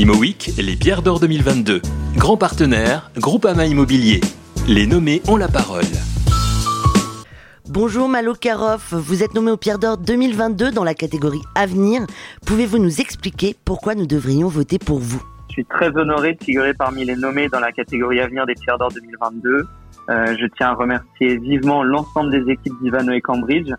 ImoWeek, les pierres d'or 2022. Grand partenaire, Groupama Immobilier. Les nommés ont la parole. Bonjour Malo Karoff, vous êtes nommé aux Pierres d'Or 2022 dans la catégorie Avenir. Pouvez-vous nous expliquer pourquoi nous devrions voter pour vous? Je suis très honoré de figurer parmi les nommés dans la catégorie Avenir des Pierres d'Or 2022. Euh, je tiens à remercier vivement l'ensemble des équipes d'Ivano et Cambridge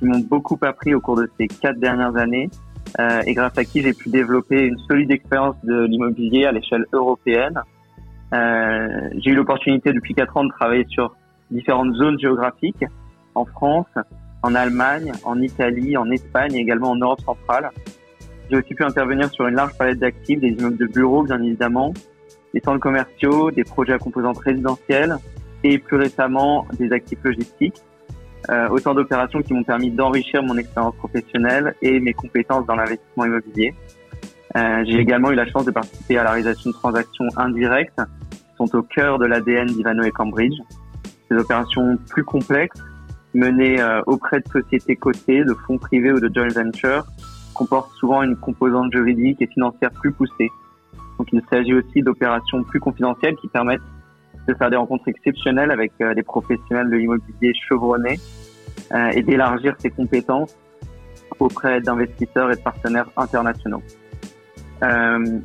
qui m'ont beaucoup appris au cours de ces quatre dernières années euh, et grâce à qui j'ai pu développer une solide expérience de l'immobilier à l'échelle européenne. Euh, j'ai eu l'opportunité depuis quatre ans de travailler sur différentes zones géographiques en France, en Allemagne, en Italie, en Espagne et également en Europe centrale. J'ai aussi pu intervenir sur une large palette d'actifs, des immeubles de bureaux bien évidemment, des centres commerciaux, des projets à composante résidentielle et plus récemment des actifs logistiques. Euh, autant d'opérations qui m'ont permis d'enrichir mon expérience professionnelle et mes compétences dans l'investissement immobilier. Euh, j'ai également eu la chance de participer à la réalisation de transactions indirectes qui sont au cœur de l'ADN d'Ivano et Cambridge. Des opérations plus complexes menées euh, auprès de sociétés cotées, de fonds privés ou de joint ventures comportent souvent une composante juridique et financière plus poussée. Donc il s'agit aussi d'opérations plus confidentielles qui permettent de faire des rencontres exceptionnelles avec euh, des professionnels de l'immobilier chevronnés euh, et d'élargir ses compétences auprès d'investisseurs et de partenaires internationaux. Euh,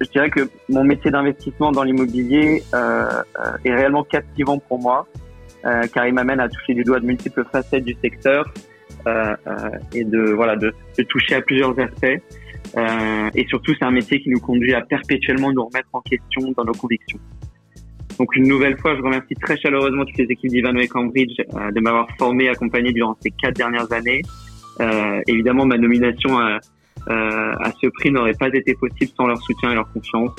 je dirais que mon métier d'investissement dans l'immobilier est réellement captivant pour moi, car il m'amène à toucher du doigt de multiples facettes du secteur et de voilà de, de, toucher à plusieurs aspects. et surtout, c'est un métier qui nous conduit à perpétuellement nous remettre en question dans nos convictions. Donc une nouvelle fois, je remercie très chaleureusement toutes les équipes d'Ivano et Cambridge euh, de m'avoir formé, accompagné durant ces quatre dernières années. Euh, évidemment, ma nomination à, euh, à ce prix n'aurait pas été possible sans leur soutien et leur confiance.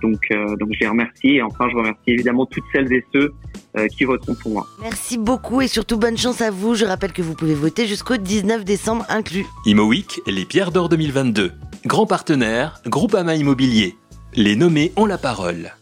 Donc, euh, donc je les remercie et enfin je remercie évidemment toutes celles et ceux euh, qui voteront pour moi. Merci beaucoup et surtout bonne chance à vous. Je rappelle que vous pouvez voter jusqu'au 19 décembre inclus. ImoWeek, les pierres d'or 2022. Grand partenaire, Groupama Immobilier. Les nommés ont la parole.